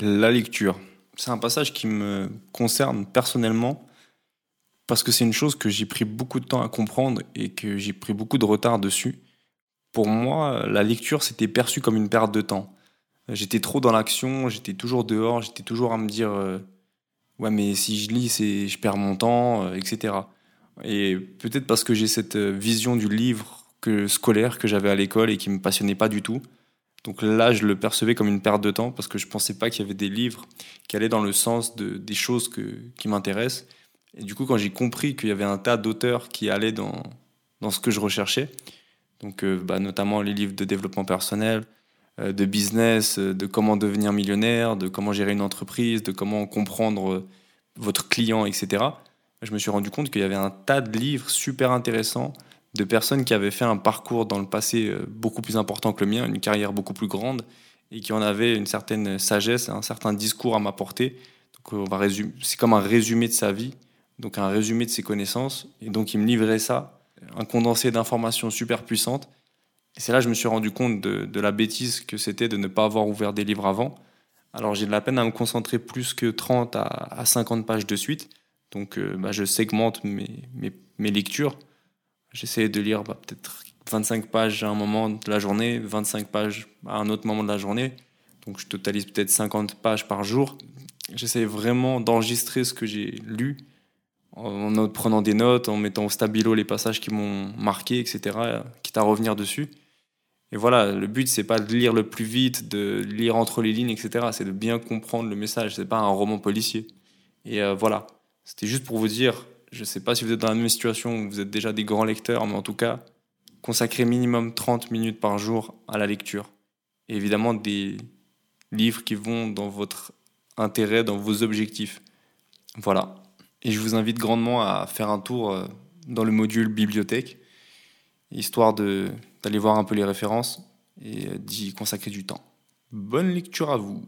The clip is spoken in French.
La lecture. C'est un passage qui me concerne personnellement parce que c'est une chose que j'ai pris beaucoup de temps à comprendre et que j'ai pris beaucoup de retard dessus. Pour moi, la lecture, c'était perçu comme une perte de temps. J'étais trop dans l'action, j'étais toujours dehors, j'étais toujours à me dire euh, ouais mais si je lis, je perds mon temps, euh, etc. Et peut-être parce que j'ai cette euh, vision du livre que scolaire que j'avais à l'école et qui me passionnait pas du tout. Donc là, je le percevais comme une perte de temps parce que je pensais pas qu'il y avait des livres qui allaient dans le sens de, des choses qui m'intéressent. Et du coup, quand j'ai compris qu'il y avait un tas d'auteurs qui allaient dans, dans ce que je recherchais, donc euh, bah, notamment les livres de développement personnel, euh, de business, euh, de comment devenir millionnaire, de comment gérer une entreprise, de comment comprendre votre client, etc. Je me suis rendu compte qu'il y avait un tas de livres super intéressants de personnes qui avaient fait un parcours dans le passé euh, beaucoup plus important que le mien, une carrière beaucoup plus grande, et qui en avaient une certaine sagesse, un certain discours à m'apporter. Donc on va c'est comme un résumé de sa vie, donc un résumé de ses connaissances, et donc il me livrait ça, un condensé d'informations super puissantes. Et c'est là que je me suis rendu compte de, la bêtise que c'était de ne pas avoir ouvert des livres avant. Alors j'ai de la peine à me concentrer plus que 30 à, 50 pages de suite, donc euh, bah, je segmente mes lectures. J'essayais de lire bah, peut-être 25 pages à un moment de la journée, 25 pages à un autre moment de la journée. Donc je totalise peut-être 50 pages par jour. J'essayais vraiment d'enregistrer ce que j'ai lu en prenant des notes, en mettant au stabilo les passages qui m'ont marqué, etc., quitte à revenir dessus. Et voilà, le but, c'est pas de lire le plus vite, de lire entre les lignes, etc. C'est de bien comprendre le message. C'est pas un roman policier. Et euh, voilà. C'était juste pour vous dire, je ne sais pas si vous êtes dans la même situation ou vous êtes déjà des grands lecteurs, mais en tout cas, consacrez minimum 30 minutes par jour à la lecture. Évidemment, des livres qui vont dans votre intérêt, dans vos objectifs. Voilà. Et je vous invite grandement à faire un tour euh, dans le module bibliothèque, histoire d'aller voir un peu les références et euh, d'y consacrer du temps. Bonne lecture à vous